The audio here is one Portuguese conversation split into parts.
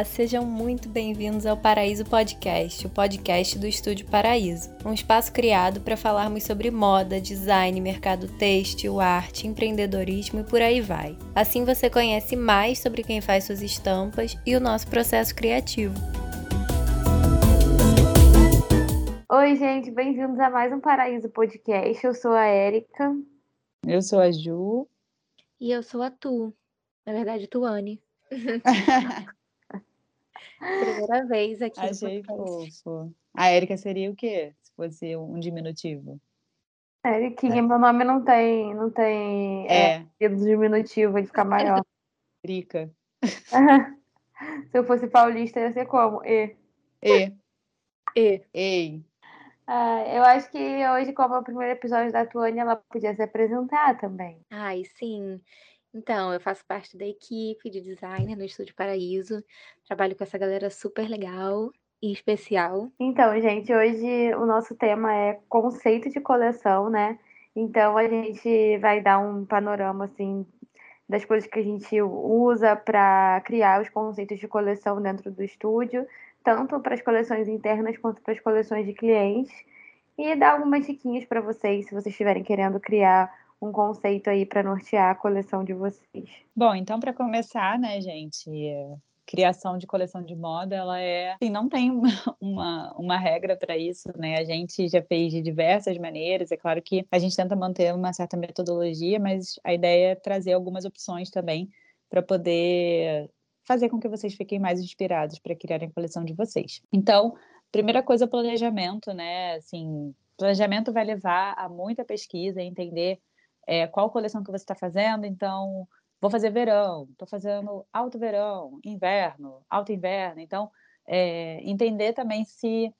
Olá, sejam muito bem-vindos ao Paraíso Podcast, o podcast do Estúdio Paraíso, um espaço criado para falarmos sobre moda, design, mercado têxtil, arte, empreendedorismo e por aí vai. Assim você conhece mais sobre quem faz suas estampas e o nosso processo criativo. Oi, gente, bem-vindos a mais um Paraíso Podcast. Eu sou a Érica. Eu sou a Ju. E eu sou a Tu. Na verdade, Tuane. Primeira vez aqui. Achei fofo. A Érica seria o quê? Se fosse um diminutivo. Eriquinha, é. meu nome não tem, não tem é. é diminutivo, ele fica maior. Rica. Se eu fosse paulista, ia ser como? E. E. E. Ei. Ah, eu acho que hoje, como é o primeiro episódio da Tuane, ela podia se apresentar também. Ai, sim. Então, eu faço parte da equipe de design no Estúdio Paraíso. Trabalho com essa galera super legal e especial. Então, gente, hoje o nosso tema é conceito de coleção, né? Então, a gente vai dar um panorama, assim, das coisas que a gente usa para criar os conceitos de coleção dentro do estúdio, tanto para as coleções internas quanto para as coleções de clientes. E dar algumas diquinhas para vocês, se vocês estiverem querendo criar um conceito aí para nortear a coleção de vocês. Bom, então para começar, né, gente, criação de coleção de moda, ela é, assim, não tem uma, uma regra para isso, né? A gente já fez de diversas maneiras, é claro que a gente tenta manter uma certa metodologia, mas a ideia é trazer algumas opções também para poder fazer com que vocês fiquem mais inspirados para criarem a coleção de vocês. Então, primeira coisa, planejamento, né? Assim, planejamento vai levar a muita pesquisa, entender é, qual coleção que você está fazendo. Então, vou fazer verão, estou fazendo alto verão, inverno, alto inverno. Então, é, entender também se,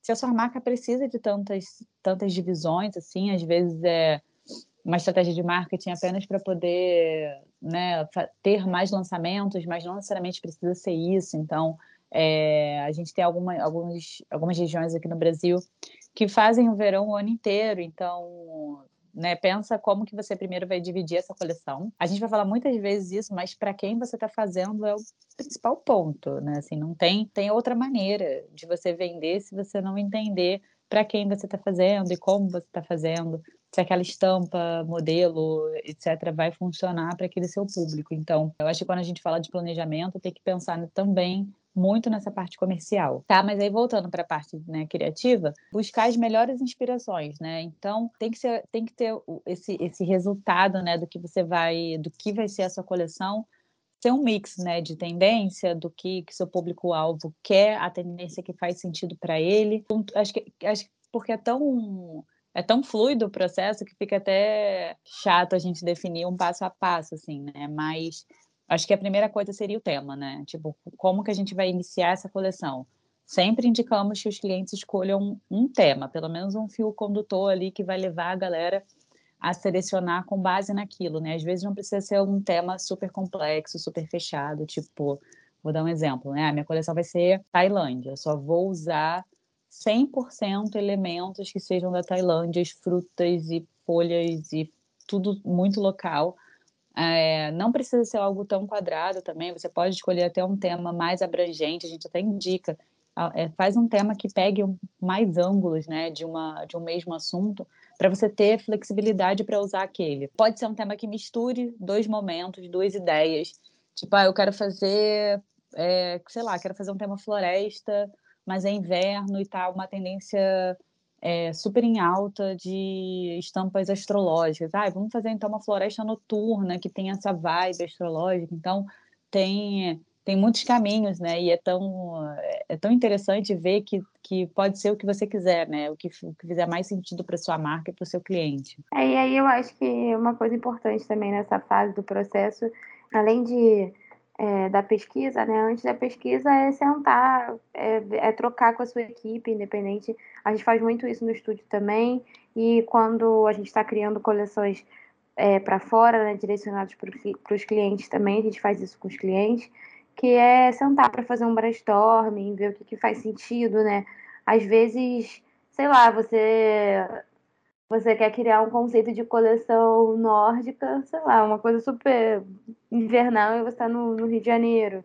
se a sua marca precisa de tantas, tantas divisões, assim, às vezes é uma estratégia de marketing apenas para poder né, ter mais lançamentos, mas não necessariamente precisa ser isso. Então, é, a gente tem alguma, alguns, algumas regiões aqui no Brasil que fazem o verão o ano inteiro, então né? Pensa como que você primeiro vai dividir essa coleção. A gente vai falar muitas vezes isso, mas para quem você está fazendo é o principal ponto, né? Assim, não tem tem outra maneira de você vender se você não entender para quem você está fazendo e como você está fazendo, se aquela estampa, modelo, etc., vai funcionar para aquele seu público. Então, eu acho que quando a gente fala de planejamento, tem que pensar também muito nessa parte comercial, tá? Mas aí voltando para a parte né, criativa, buscar as melhores inspirações, né? Então tem que ser, tem que ter esse, esse resultado, né, do que você vai, do que vai ser a sua coleção, ser um mix, né, de tendência, do que, que seu público alvo quer, a tendência que faz sentido para ele. Acho que, acho que porque é tão é tão fluido o processo que fica até chato a gente definir um passo a passo, assim, né? Mas Acho que a primeira coisa seria o tema, né? Tipo, como que a gente vai iniciar essa coleção? Sempre indicamos que os clientes escolham um tema, pelo menos um fio condutor ali que vai levar a galera a selecionar com base naquilo, né? Às vezes não precisa ser um tema super complexo, super fechado, tipo, vou dar um exemplo, né? A minha coleção vai ser Tailândia, eu só vou usar 100% elementos que sejam da Tailândia, frutas e folhas e tudo muito local é, não precisa ser algo tão quadrado também, você pode escolher até um tema mais abrangente, a gente até indica, é, faz um tema que pegue mais ângulos né, de, uma, de um mesmo assunto, para você ter flexibilidade para usar aquele. Pode ser um tema que misture dois momentos, duas ideias. Tipo, ah, eu quero fazer, é, sei lá, quero fazer um tema floresta, mas é inverno e tal, uma tendência é, super em alta de estampas astrológicas. Ah, vamos fazer então uma floresta noturna que tem essa vibe astrológica. Então, tem, tem muitos caminhos, né? E é tão, é tão interessante ver que, que pode ser o que você quiser, né? O que, o que fizer mais sentido para sua marca e para o seu cliente. É, e aí eu acho que uma coisa importante também nessa fase do processo, além de é, da pesquisa, né? Antes da pesquisa é sentar, é, é, trocar com a sua equipe, independente. A gente faz muito isso no estúdio também. E quando a gente está criando coleções é, para fora, né, direcionadas para os clientes também, a gente faz isso com os clientes, que é sentar para fazer um brainstorming, ver o que, que faz sentido, né? Às vezes, sei lá, você você quer criar um conceito de coleção nórdica, sei lá, uma coisa super invernal e você está no, no, Rio de Janeiro.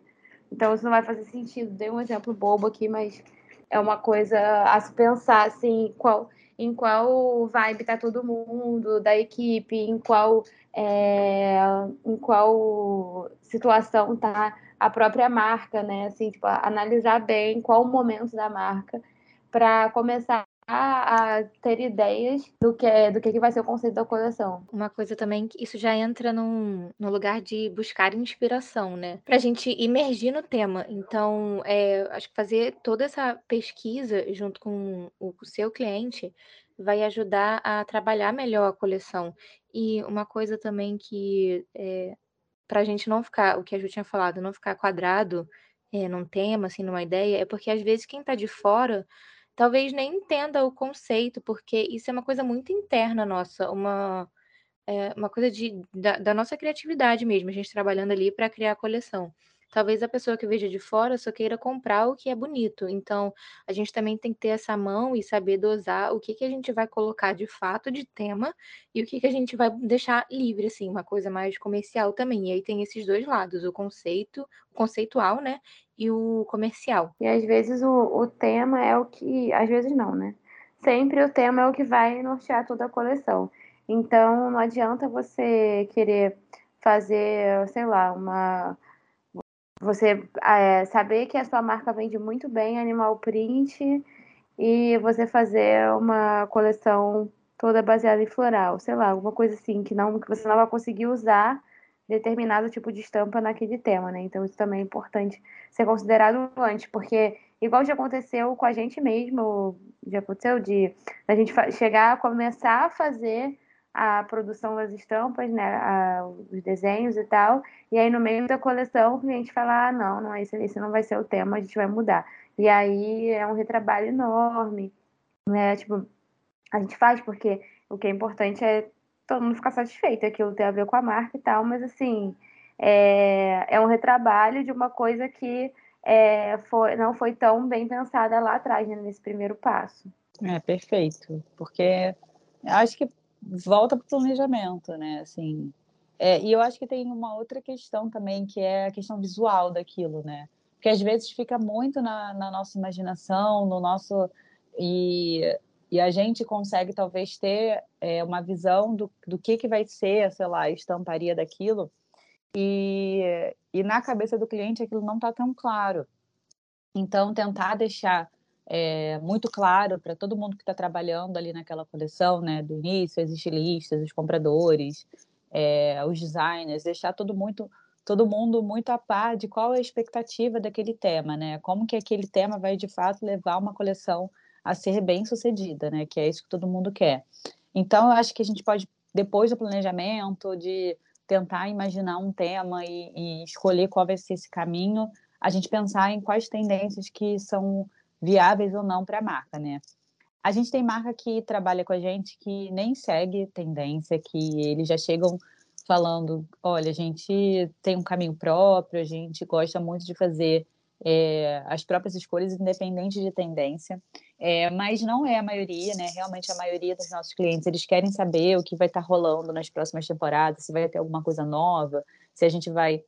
Então isso não vai fazer sentido. Dei um exemplo bobo aqui, mas é uma coisa a se pensar assim, qual, em qual vibe tá todo mundo da equipe, em qual é, em qual situação tá a própria marca, né? Assim, tipo, analisar bem qual o momento da marca para começar a, ter ideias do que é, do que, vai ser o conceito da coleção. Uma coisa também que isso já entra num, no lugar de buscar inspiração, né? Pra gente imergir no tema. Então, é, acho que fazer toda essa pesquisa junto com o, o seu cliente vai ajudar a trabalhar melhor a coleção. E uma coisa também que é, para a gente não ficar, o que a Ju tinha falado, não ficar quadrado é, num tema, assim, numa ideia, é porque às vezes quem está de fora talvez nem entenda o conceito, porque isso é uma coisa muito interna nossa, uma, é, uma coisa de, da, da nossa criatividade mesmo, a gente trabalhando ali para criar a coleção. Talvez a pessoa que veja de fora só queira comprar o que é bonito. Então, a gente também tem que ter essa mão e saber dosar o que, que a gente vai colocar de fato de tema e o que, que a gente vai deixar livre, assim, uma coisa mais comercial também. E aí tem esses dois lados, o conceito, o conceitual, né? E o comercial. E às vezes o, o tema é o que. Às vezes não, né? Sempre o tema é o que vai nortear toda a coleção. Então, não adianta você querer fazer, sei lá, uma você é, saber que a sua marca vende muito bem animal print e você fazer uma coleção toda baseada em floral, sei lá, alguma coisa assim que não que você não vai conseguir usar determinado tipo de estampa naquele tema, né? Então isso também é importante ser considerado antes, porque igual já aconteceu com a gente mesmo, já aconteceu de a gente chegar a começar a fazer a produção das estampas, né, a, os desenhos e tal, e aí no meio da coleção o cliente fala, ah, não, não, esse, esse não vai ser o tema, a gente vai mudar. E aí é um retrabalho enorme, né, tipo, a gente faz porque o que é importante é todo mundo ficar satisfeito, aquilo tem a ver com a marca e tal, mas assim, é, é um retrabalho de uma coisa que é, foi, não foi tão bem pensada lá atrás, né, nesse primeiro passo. É, perfeito, porque acho que volta para o planejamento, né? Assim, é, e eu acho que tem uma outra questão também, que é a questão visual daquilo, né? Porque às vezes fica muito na, na nossa imaginação, no nosso. E, e a gente consegue talvez ter é, uma visão do, do que, que vai ser, sei lá, a estamparia daquilo, e, e na cabeça do cliente aquilo não está tão claro. Então, tentar deixar é, muito claro para todo mundo que está trabalhando ali naquela coleção, né, do início, as estilistas, os compradores, é, os designers, deixar todo muito todo mundo muito a par de qual é a expectativa daquele tema, né? Como que aquele tema vai de fato levar uma coleção a ser bem sucedida, né? Que é isso que todo mundo quer. Então, eu acho que a gente pode depois do planejamento de tentar imaginar um tema e, e escolher qual vai ser esse caminho, a gente pensar em quais tendências que são viáveis ou não para a marca, né? A gente tem marca que trabalha com a gente que nem segue tendência, que eles já chegam falando, olha, a gente tem um caminho próprio, a gente gosta muito de fazer é, as próprias escolhas independente de tendência, é, mas não é a maioria, né? Realmente a maioria dos nossos clientes eles querem saber o que vai estar tá rolando nas próximas temporadas, se vai ter alguma coisa nova, se a gente vai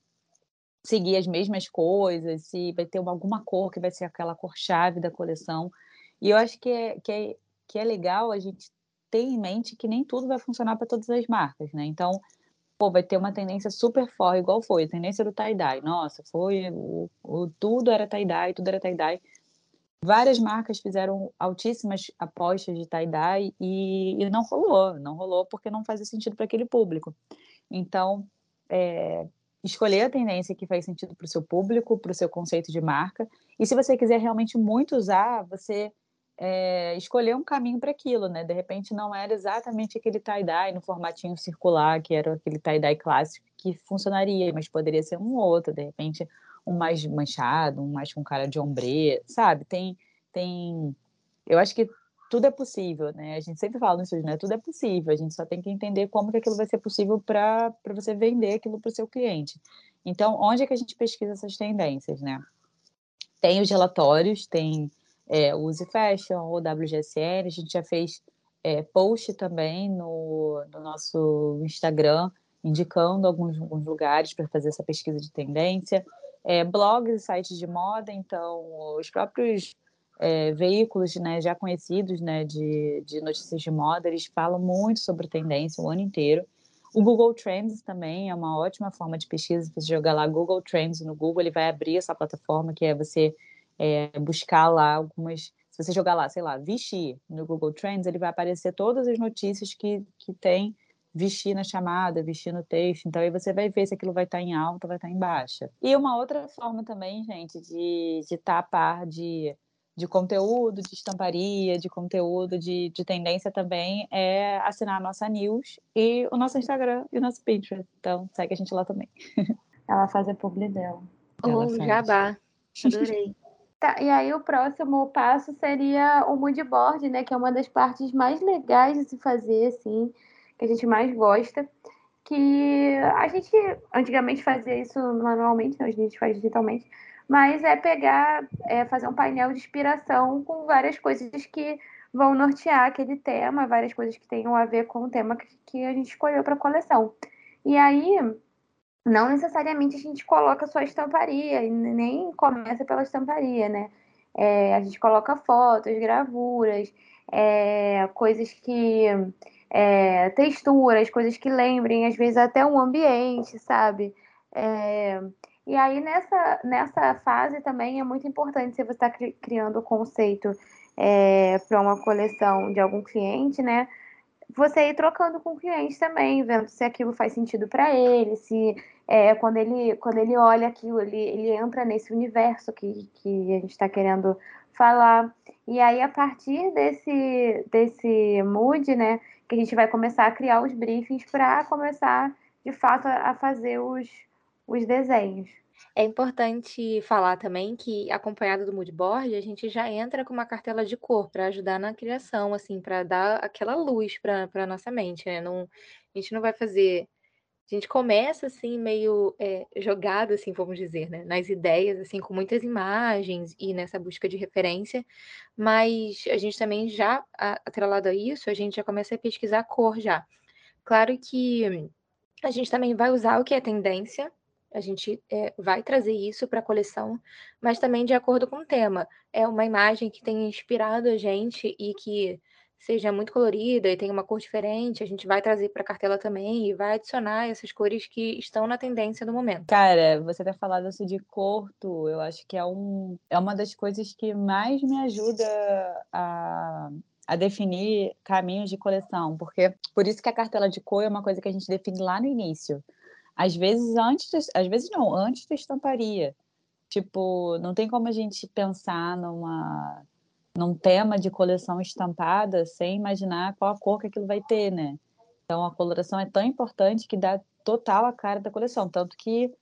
seguir as mesmas coisas, se vai ter alguma cor que vai ser aquela cor-chave da coleção. E eu acho que é, que, é, que é legal a gente ter em mente que nem tudo vai funcionar para todas as marcas, né? Então, pô, vai ter uma tendência super forte, igual foi, a tendência do tie-dye. Nossa, foi, o, o, tudo era tie-dye, tudo era tie-dye. Várias marcas fizeram altíssimas apostas de tie-dye e, e não rolou, não rolou porque não fazia sentido para aquele público. Então, é, escolher a tendência que faz sentido para o seu público, para o seu conceito de marca. E se você quiser realmente muito usar, você é, escolher um caminho para aquilo, né? De repente não era exatamente aquele tie-dye no formatinho circular, que era aquele tie-dye clássico que funcionaria, mas poderia ser um outro, de repente um mais manchado, um mais com cara de ombre, sabe? Tem, tem... Eu acho que tudo é possível, né? A gente sempre fala nisso, né? Tudo é possível, a gente só tem que entender como que aquilo vai ser possível para você vender aquilo para o seu cliente. Então, onde é que a gente pesquisa essas tendências, né? Tem os relatórios, tem é, Use Fashion, o WGSN, a gente já fez é, post também no, no nosso Instagram, indicando alguns, alguns lugares para fazer essa pesquisa de tendência. é, blogs e sites de moda, então os próprios é, veículos né, já conhecidos né, de, de notícias de moda, eles falam muito sobre tendência o ano inteiro. O Google Trends também é uma ótima forma de pesquisa. Você jogar lá Google Trends no Google, ele vai abrir essa plataforma que é você é, buscar lá algumas. Se você jogar lá, sei lá, Vichy no Google Trends, ele vai aparecer todas as notícias que, que tem Vichy na chamada, Vichy no texto. Então aí você vai ver se aquilo vai estar em alta, vai estar em baixa. E uma outra forma também, gente, de estar de tá a par de de conteúdo, de estamparia, de conteúdo, de, de tendência também, é assinar a nossa news e o nosso Instagram e o nosso Pinterest. Então, segue a gente lá também. Ela faz a publi dela. Oh, jabá. Adorei. Tá, e aí o próximo passo seria o mood board, né? Que é uma das partes mais legais de se fazer, assim, que a gente mais gosta. Que a gente antigamente fazia isso manualmente, né? hoje a gente faz digitalmente mas é pegar, é fazer um painel de inspiração com várias coisas que vão nortear aquele tema, várias coisas que tenham a ver com o tema que, que a gente escolheu para a coleção. E aí, não necessariamente a gente coloca só estamparia, nem começa pela estamparia, né? É, a gente coloca fotos, gravuras, é, coisas que. É, texturas, coisas que lembrem, às vezes até um ambiente, sabe? É, e aí, nessa, nessa fase também é muito importante, se você está criando o conceito é, para uma coleção de algum cliente, né? Você ir trocando com o cliente também, vendo se aquilo faz sentido para ele, se é, quando, ele, quando ele olha aquilo, ele, ele entra nesse universo que, que a gente está querendo falar. E aí, a partir desse, desse mood, né, que a gente vai começar a criar os briefings para começar, de fato, a fazer os, os desenhos. É importante falar também que, acompanhado do moodboard, a gente já entra com uma cartela de cor para ajudar na criação, assim, para dar aquela luz para a nossa mente, né? Não, a gente não vai fazer. A gente começa assim, meio é, jogado, assim, vamos dizer, né? Nas ideias, assim, com muitas imagens e nessa busca de referência, mas a gente também já, atrelado a isso, a gente já começa a pesquisar a cor já. Claro que a gente também vai usar o que é tendência, a gente é, vai trazer isso para a coleção, mas também de acordo com o tema. É uma imagem que tenha inspirado a gente e que seja muito colorida e tenha uma cor diferente, a gente vai trazer para a cartela também e vai adicionar essas cores que estão na tendência do momento. Cara, você ter falado isso de corto, eu acho que é, um, é uma das coisas que mais me ajuda a, a definir caminhos de coleção, porque por isso que a cartela de cor é uma coisa que a gente define lá no início. Às vezes antes, às vezes não, antes da estamparia. Tipo, não tem como a gente pensar numa num tema de coleção estampada sem imaginar qual a cor que aquilo vai ter, né? Então a coloração é tão importante que dá total a cara da coleção, tanto que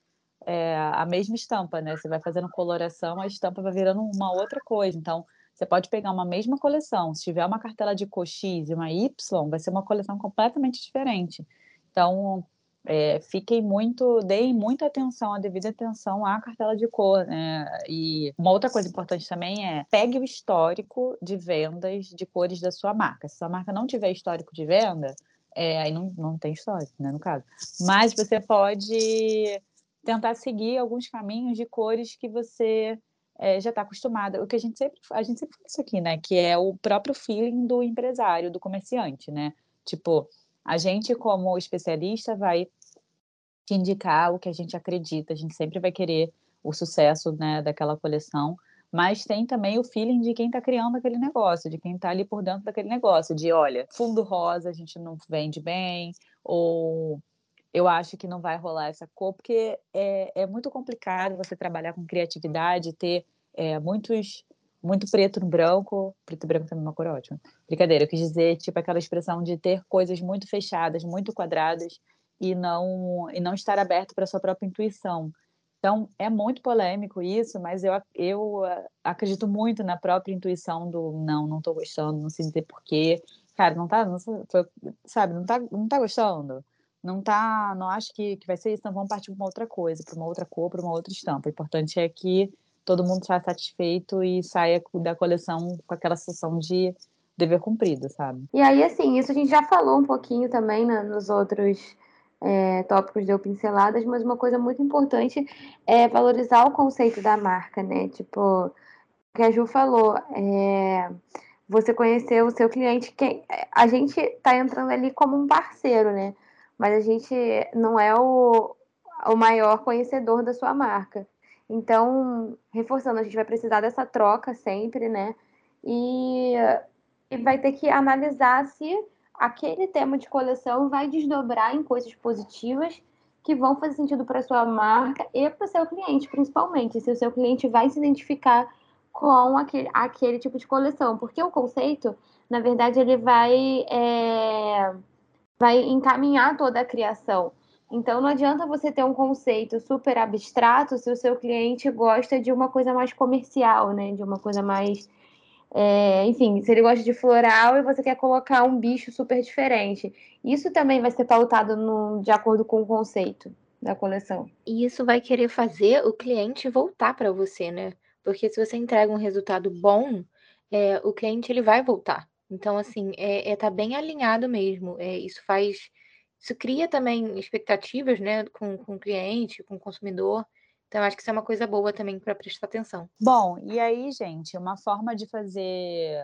é a mesma estampa, né? Você vai fazendo coloração, a estampa vai virando uma outra coisa. Então, você pode pegar uma mesma coleção, se tiver uma cartela de cor X e uma Y, vai ser uma coleção completamente diferente. Então, é, fiquem muito, deem muita atenção, a devida atenção à cartela de cor, né? E uma outra coisa importante também é pegue o histórico de vendas de cores da sua marca. Se sua marca não tiver histórico de venda, é, aí não, não tem histórico, né, no caso. Mas você pode tentar seguir alguns caminhos de cores que você é, já está acostumada. O que a gente sempre a gente sempre fala isso aqui, né? Que é o próprio feeling do empresário, do comerciante, né? Tipo, a gente, como especialista, vai te indicar o que a gente acredita, a gente sempre vai querer o sucesso né, daquela coleção, mas tem também o feeling de quem está criando aquele negócio, de quem está ali por dentro daquele negócio, de olha, fundo rosa a gente não vende bem, ou eu acho que não vai rolar essa cor, porque é, é muito complicado você trabalhar com criatividade, ter é, muitos muito preto no branco, preto e branco também é uma cor ótima. Brincadeira, eu quis dizer, tipo, aquela expressão de ter coisas muito fechadas, muito quadradas e não e não estar aberto para sua própria intuição. Então, é muito polêmico isso, mas eu, eu ah, acredito muito na própria intuição do não, não estou gostando, não sei dizer porquê. Cara, não tá, não, sabe, não tá, não tá gostando. Não tá, não acho que, que vai ser isso, então vamos partir para uma outra coisa, para uma outra cor, para uma outra estampa. O importante é que todo mundo saia satisfeito e saia da coleção com aquela sensação de dever cumprido, sabe? E aí, assim, isso a gente já falou um pouquinho também né, nos outros é, tópicos deu pinceladas, mas uma coisa muito importante é valorizar o conceito da marca, né? Tipo, o que a Ju falou, é, você conhecer o seu cliente, quem, a gente está entrando ali como um parceiro, né? Mas a gente não é o, o maior conhecedor da sua marca. Então, reforçando, a gente vai precisar dessa troca sempre, né? E, e vai ter que analisar se aquele tema de coleção vai desdobrar em coisas positivas que vão fazer sentido para sua marca e para o seu cliente, principalmente, se o seu cliente vai se identificar com aquele, aquele tipo de coleção, porque o conceito, na verdade, ele vai, é, vai encaminhar toda a criação. Então, não adianta você ter um conceito super abstrato se o seu cliente gosta de uma coisa mais comercial, né? De uma coisa mais é, enfim, se ele gosta de floral e você quer colocar um bicho super diferente. Isso também vai ser pautado no, de acordo com o conceito da coleção. E isso vai querer fazer o cliente voltar para você, né? Porque se você entrega um resultado bom, é, o cliente ele vai voltar. Então, assim, é, é tá bem alinhado mesmo. É, isso faz. Isso cria também expectativas, né, com, com o cliente, com o consumidor. Então, acho que isso é uma coisa boa também para prestar atenção. Bom, e aí, gente, uma forma de fazer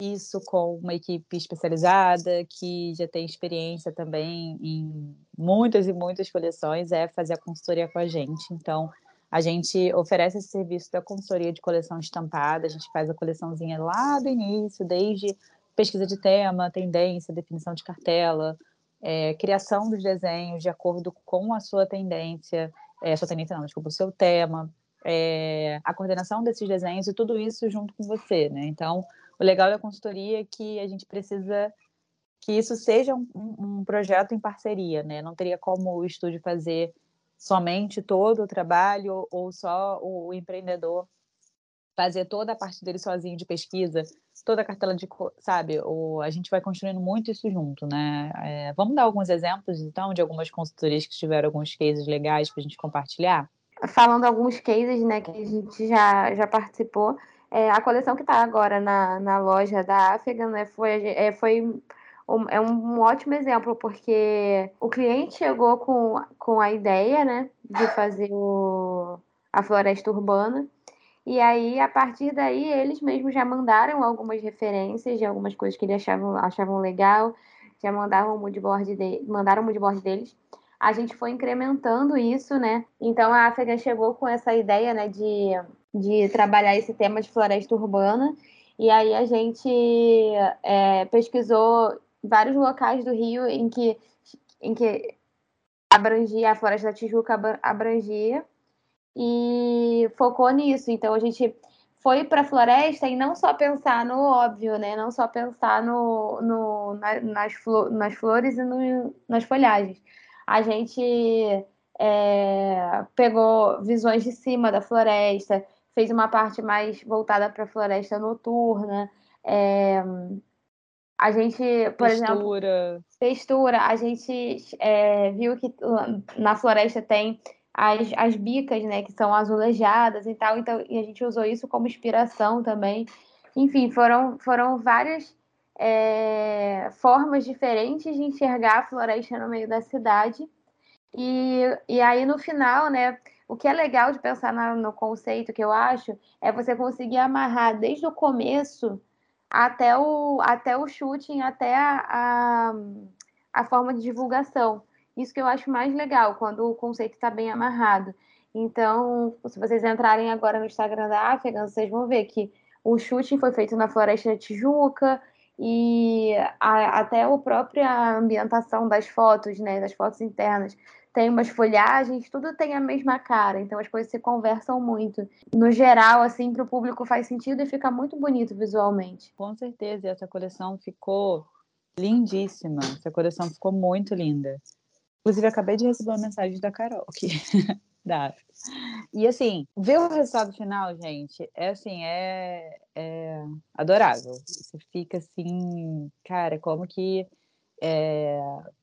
isso com uma equipe especializada que já tem experiência também em muitas e muitas coleções é fazer a consultoria com a gente. Então, a gente oferece esse serviço da consultoria de coleção estampada, a gente faz a coleçãozinha lá do início, desde pesquisa de tema, tendência, definição de cartela, é, criação dos desenhos de acordo com a sua tendência, é, sua tendência não, desculpa, o seu tema, é, a coordenação desses desenhos e tudo isso junto com você, né? Então, o legal da consultoria é que a gente precisa que isso seja um, um projeto em parceria, né? Não teria como o estúdio fazer somente todo o trabalho ou só o empreendedor fazer toda a parte dele sozinho de pesquisa, toda a cartela de, sabe, o, a gente vai construindo muito isso junto, né? É, vamos dar alguns exemplos, então, de algumas consultorias que tiveram alguns cases legais para a gente compartilhar? Falando alguns cases, né, que a gente já, já participou, é, a coleção que está agora na, na loja da Afegan né, foi, é, foi um, é um ótimo exemplo, porque o cliente chegou com, com a ideia, né, de fazer o, a floresta urbana, e aí, a partir daí, eles mesmos já mandaram algumas referências de algumas coisas que eles achavam, achavam legal, já mandaram o moodboard, de, mandaram o moodboard deles. A gente foi incrementando isso, né? Então, a África chegou com essa ideia, né, de, de trabalhar esse tema de floresta urbana. E aí, a gente é, pesquisou vários locais do Rio em que, em que abrangia, a Floresta da Tijuca abrangia, e focou nisso. Então a gente foi para a floresta e não só pensar no óbvio, né? Não só pensar no, no na, nas, flo, nas flores e no, nas folhagens. A gente é, pegou visões de cima da floresta, fez uma parte mais voltada para a floresta noturna. É, a gente, por textura. exemplo, textura. A gente é, viu que na floresta tem as, as bicas, né, que são azulejadas e tal, então, e a gente usou isso como inspiração também. Enfim, foram, foram várias é, formas diferentes de enxergar a floresta no meio da cidade. E, e aí, no final, né, o que é legal de pensar na, no conceito, que eu acho, é você conseguir amarrar desde o começo até o, até o shooting, até a, a, a forma de divulgação. Isso que eu acho mais legal, quando o conceito está bem amarrado. Então, se vocês entrarem agora no Instagram da Afegan, vocês vão ver que o shooting foi feito na Floresta da Tijuca e a, até a própria ambientação das fotos, né, das fotos internas, tem umas folhagens, tudo tem a mesma cara, então as coisas se conversam muito. No geral, assim, para o público faz sentido e fica muito bonito visualmente. Com certeza, essa coleção ficou lindíssima, essa coleção ficou muito linda. Inclusive, acabei de receber uma mensagem da Carol aqui. da E assim, ver o resultado final, gente, é assim, é, é adorável. Você fica assim, cara, como que é,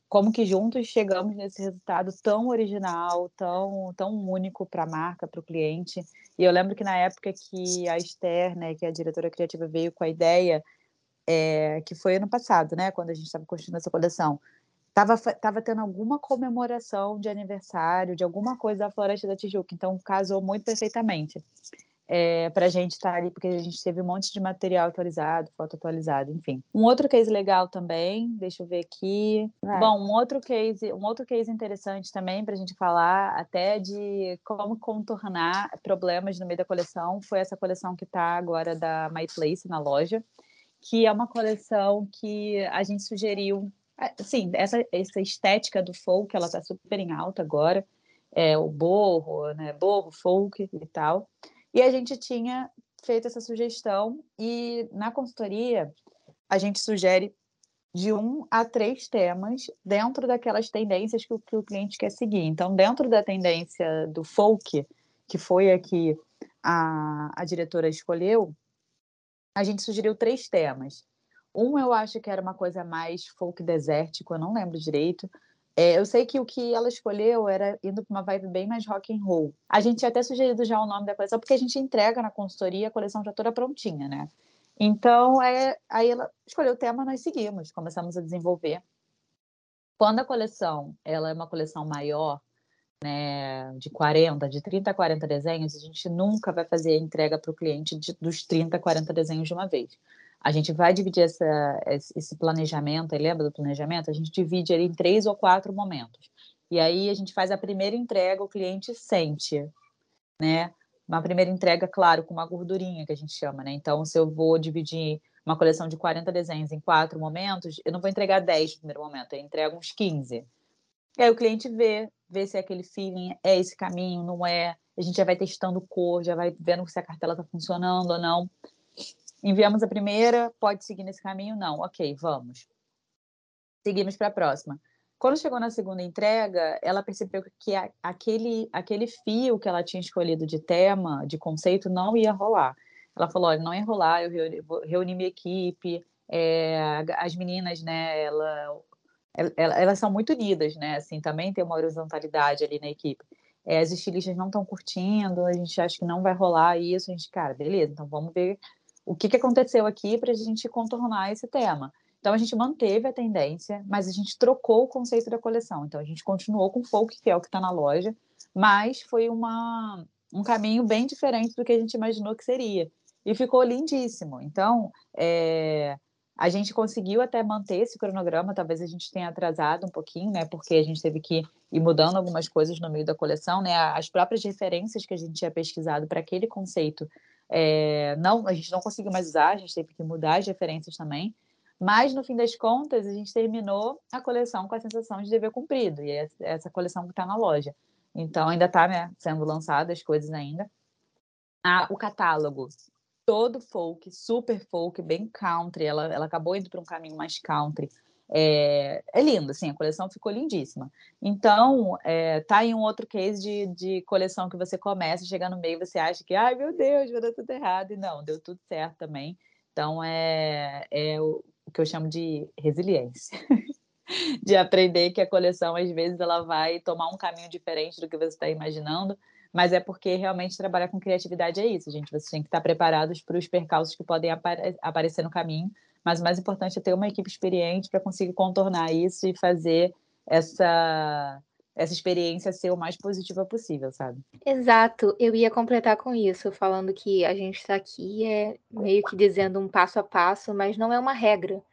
como que juntos chegamos nesse resultado tão original, tão, tão único para a marca, para o cliente. E eu lembro que na época que a Esther, né, que é a diretora criativa, veio com a ideia, é, que foi ano passado, né, quando a gente estava construindo essa coleção, Tava, tava tendo alguma comemoração de aniversário, de alguma coisa da Floresta da Tijuca, então casou muito perfeitamente é, para a gente estar tá ali, porque a gente teve um monte de material atualizado, foto atualizada, enfim. Um outro case legal também, deixa eu ver aqui. É. Bom, um outro case, um outro case interessante também para a gente falar até de como contornar problemas no meio da coleção foi essa coleção que está agora da My Place na loja, que é uma coleção que a gente sugeriu sim, essa, essa estética do folk, ela está super em alta agora, é, o borro, né, borro, folk e tal. E a gente tinha feito essa sugestão e na consultoria a gente sugere de um a três temas dentro daquelas tendências que o, que o cliente quer seguir. Então, dentro da tendência do folk, que foi aqui a, a diretora escolheu, a gente sugeriu três temas. Um eu acho que era uma coisa mais folk desértico, eu não lembro direito. É, eu sei que o que ela escolheu era indo para uma vibe bem mais rock and roll. A gente tinha até sugerido já o nome da coleção, porque a gente entrega na consultoria a coleção já toda prontinha, né? Então, é, aí ela escolheu o tema, nós seguimos, começamos a desenvolver. Quando a coleção ela é uma coleção maior, né, de 40, de 30 a 40 desenhos, a gente nunca vai fazer a entrega para o cliente de, dos 30 a 40 desenhos de uma vez a gente vai dividir essa, esse planejamento, lembra do planejamento? A gente divide ele em três ou quatro momentos. E aí a gente faz a primeira entrega, o cliente sente, né? Uma primeira entrega, claro, com uma gordurinha que a gente chama, né? Então, se eu vou dividir uma coleção de 40 desenhos em quatro momentos, eu não vou entregar 10 no primeiro momento, eu entrego uns 15. E aí o cliente vê, vê se é aquele feeling, é esse caminho, não é. A gente já vai testando cor, já vai vendo se a cartela está funcionando ou não. Enviamos a primeira, pode seguir nesse caminho? Não, ok, vamos. Seguimos para a próxima. Quando chegou na segunda entrega, ela percebeu que aquele, aquele fio que ela tinha escolhido de tema, de conceito, não ia rolar. Ela falou: olha, não ia rolar, eu reuni, reuni minha equipe, é, as meninas, né, ela, ela, elas são muito unidas, né, assim, também tem uma horizontalidade ali na equipe. É, as estilistas não estão curtindo, a gente acha que não vai rolar isso, a gente, cara, beleza, então vamos ver o que, que aconteceu aqui para a gente contornar esse tema. Então a gente manteve a tendência, mas a gente trocou o conceito da coleção. Então a gente continuou com o folk, que é o que está na loja, mas foi uma, um caminho bem diferente do que a gente imaginou que seria. E ficou lindíssimo. Então, é, a gente conseguiu até manter esse cronograma, talvez a gente tenha atrasado um pouquinho, né? Porque a gente teve que ir mudando algumas coisas no meio da coleção, né? As próprias referências que a gente tinha pesquisado para aquele conceito é, não, a gente não conseguiu mais usar, a gente teve que mudar as referências também. Mas, no fim das contas, a gente terminou a coleção com a sensação de dever cumprido. E é essa coleção que está na loja. Então, ainda está né, sendo lançada as coisas ainda. Ah, o catálogo, todo folk, super folk, bem country. Ela, ela acabou indo para um caminho mais country. É, é lindo, assim, a coleção ficou lindíssima. Então, é, tá aí um outro case de, de coleção que você começa, chega no meio, você acha que, ai meu Deus, vai dar tudo errado. E não, deu tudo certo também. Então, é, é o que eu chamo de resiliência. de aprender que a coleção, às vezes, ela vai tomar um caminho diferente do que você está imaginando, mas é porque realmente trabalhar com criatividade é isso, gente. Vocês têm que estar preparados para os percalços que podem apare aparecer no caminho mas o mais importante é ter uma equipe experiente para conseguir contornar isso e fazer essa essa experiência ser o mais positiva possível, sabe? Exato, eu ia completar com isso, falando que a gente está aqui é meio que dizendo um passo a passo, mas não é uma regra.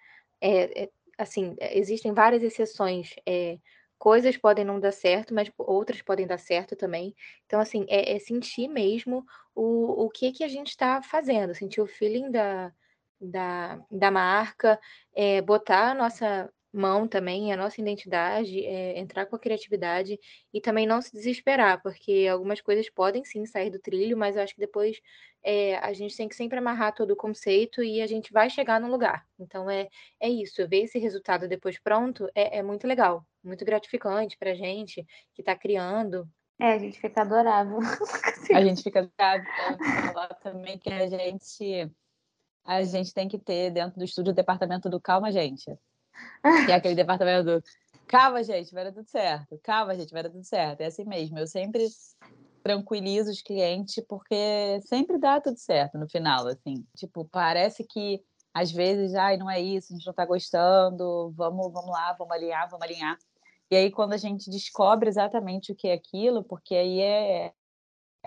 É, é assim, existem várias exceções. É, coisas podem não dar certo, mas outras podem dar certo também. Então, assim, é, é sentir mesmo o, o que que a gente está fazendo, sentir o feeling da, da, da marca, é, botar a nossa mão também, a nossa identidade, é, entrar com a criatividade e também não se desesperar, porque algumas coisas podem sim sair do trilho, mas eu acho que depois é, a gente tem que sempre amarrar todo o conceito e a gente vai chegar no lugar. Então é, é isso, ver esse resultado depois pronto é, é muito legal, muito gratificante para a gente que está criando. É, a gente fica adorável. a gente fica adorável. Falar também que a gente a gente tem que ter dentro do estúdio o departamento do calma, gente. Que é aquele departamento do calma, gente, vai dar tudo certo. Calma, gente, vai dar tudo certo. É assim mesmo. Eu sempre tranquilizo os clientes porque sempre dá tudo certo no final, assim. Tipo, parece que às vezes, ai, não é isso, a gente não está gostando, vamos, vamos lá, vamos alinhar, vamos alinhar. E aí, quando a gente descobre exatamente o que é aquilo, porque aí é,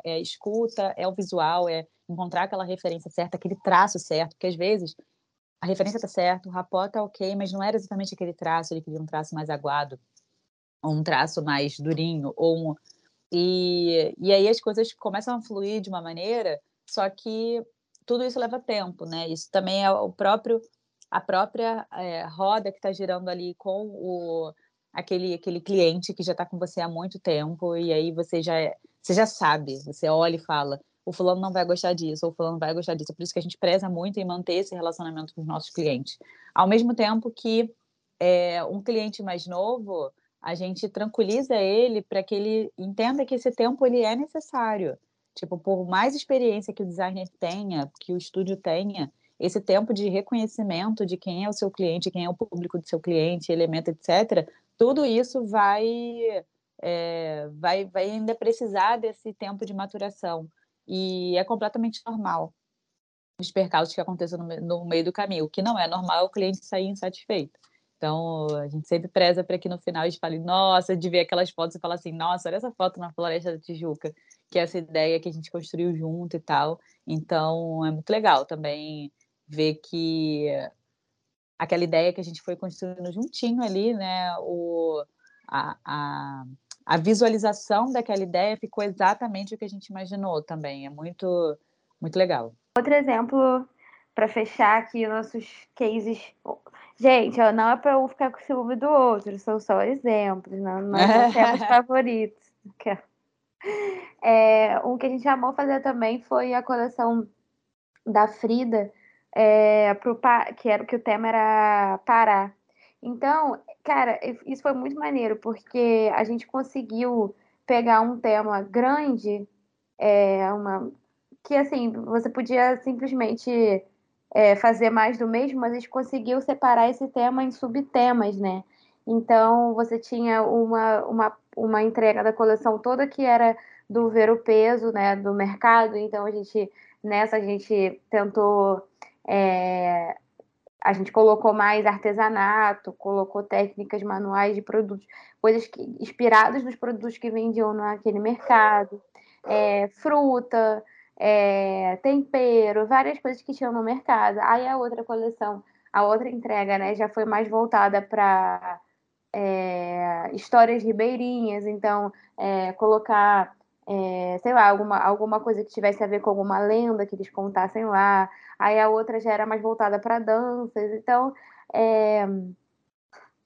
é escuta, é o visual, é encontrar aquela referência certa, aquele traço certo, porque às vezes a referência está certa, o rapó está ok, mas não era exatamente aquele traço, ele queria um traço mais aguado, ou um traço mais durinho, ou um... E, e aí as coisas começam a fluir de uma maneira, só que tudo isso leva tempo, né? Isso também é o próprio a própria é, roda que está girando ali com o aquele aquele cliente que já está com você há muito tempo e aí você já é, você já sabe, você olha e fala o fulano não vai gostar disso, ou o fulano vai gostar disso. É por isso que a gente preza muito em manter esse relacionamento com os nossos clientes. Ao mesmo tempo que é, um cliente mais novo, a gente tranquiliza ele para que ele entenda que esse tempo ele é necessário. Tipo, por mais experiência que o designer tenha, que o estúdio tenha, esse tempo de reconhecimento de quem é o seu cliente, quem é o público do seu cliente, elemento, etc., tudo isso vai, é, vai, vai ainda precisar desse tempo de maturação. E é completamente normal os percalços que aconteçam no, no meio do caminho. O que não é normal é o cliente sair insatisfeito. Então, a gente sempre preza para que no final a gente fale, nossa, de ver aquelas fotos e falar assim, nossa, olha essa foto na Floresta da Tijuca, que é essa ideia que a gente construiu junto e tal. Então, é muito legal também ver que aquela ideia que a gente foi construindo juntinho ali, né, o, a, a, a visualização daquela ideia ficou exatamente o que a gente imaginou também. É muito, muito legal. Outro exemplo para fechar aqui nossos cases. Gente, não é para um ficar com ciúme do outro, são só exemplos, não, nós não temos favoritos. É, um que a gente amou fazer também foi a coleção da Frida, é, pro, que era que o tema era Pará. Então, cara, isso foi muito maneiro, porque a gente conseguiu pegar um tema grande, é, uma, que assim, você podia simplesmente é, fazer mais do mesmo, mas a gente conseguiu separar esse tema em subtemas, né? Então, você tinha uma, uma, uma entrega da coleção toda que era do ver o peso, né, do mercado. Então, a gente, nessa, a gente tentou é, a gente colocou mais artesanato, colocou técnicas manuais de produtos, coisas que, inspiradas nos produtos que vendiam naquele mercado, é, fruta, é, tempero, várias coisas que tinham no mercado. Aí a outra coleção, a outra entrega, né, já foi mais voltada para é, histórias ribeirinhas, então é, colocar é, sei lá, alguma, alguma coisa que tivesse a ver com alguma lenda que eles contassem lá. Aí a outra já era mais voltada para danças. Então, é,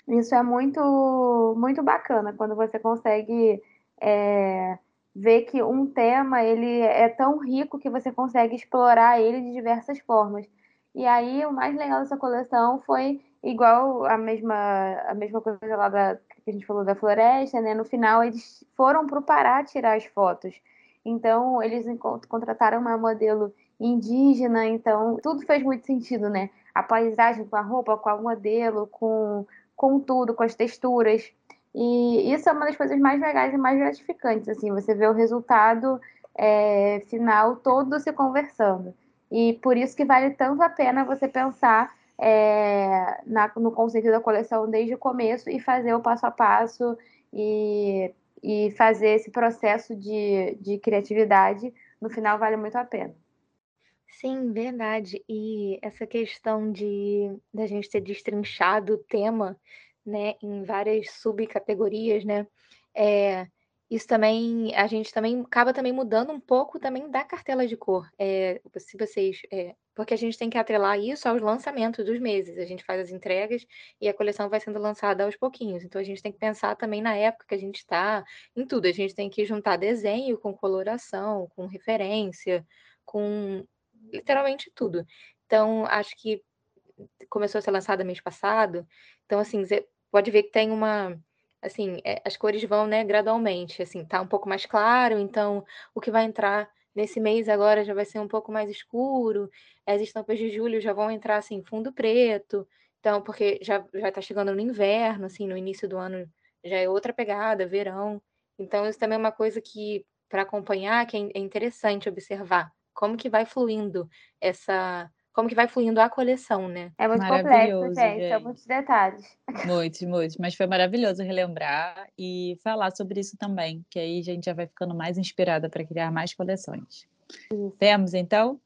isso é muito, muito bacana quando você consegue é, ver que um tema ele é tão rico que você consegue explorar ele de diversas formas. E aí o mais legal dessa coleção foi igual a mesma a mesma coisa lá da que a gente falou da floresta, né? No final eles foram para o Pará tirar as fotos. Então eles contrataram uma modelo indígena, então tudo fez muito sentido, né? A paisagem com a roupa, com o modelo, com com tudo, com as texturas. E isso é uma das coisas mais legais e mais gratificantes, assim, você vê o resultado é, final todo se conversando. E por isso que vale tanto a pena você pensar é, na, no conceito da coleção desde o começo e fazer o passo a passo e, e fazer esse processo de, de criatividade, no final vale muito a pena. Sim, verdade. E essa questão de da gente ter destrinchado o tema, né, em várias subcategorias, né, é, isso também, a gente também acaba também mudando um pouco também da cartela de cor. É, se vocês, é, porque a gente tem que atrelar isso aos lançamentos dos meses. A gente faz as entregas e a coleção vai sendo lançada aos pouquinhos. Então a gente tem que pensar também na época que a gente está, em tudo. A gente tem que juntar desenho com coloração, com referência, com literalmente tudo. Então acho que começou a ser lançada mês passado. Então assim, pode ver que tem uma assim, é, as cores vão, né, gradualmente, assim, tá um pouco mais claro, então o que vai entrar nesse mês agora já vai ser um pouco mais escuro, as estampas de julho já vão entrar, assim, fundo preto, então, porque já, já tá chegando no inverno, assim, no início do ano já é outra pegada, verão, então isso também é uma coisa que, para acompanhar, que é, é interessante observar, como que vai fluindo essa como que vai fluindo a coleção, né? É muito complexo, gente. São muitos detalhes. Muitos, muitos. Mas foi maravilhoso relembrar e falar sobre isso também, que aí a gente já vai ficando mais inspirada para criar mais coleções. Temos, então?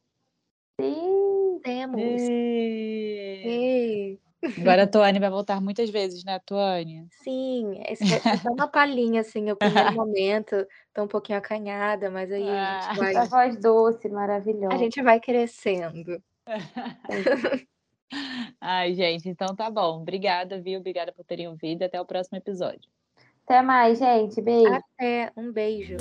Sim. Temos. Ê! Ei, Agora a Tuane vai voltar muitas vezes, né, Tuane? Sim, esse é só uma palhinha, assim, o primeiro momento, tô um pouquinho acanhada, mas aí a Ah. gente vai, Essa voz doce, a maravilhosa. gente vai crescendo. Ai, gente, então tá bom. Obrigada, viu? Obrigada por terem ouvido. Até o próximo episódio. Até mais, gente. Beijo. Até, um beijo.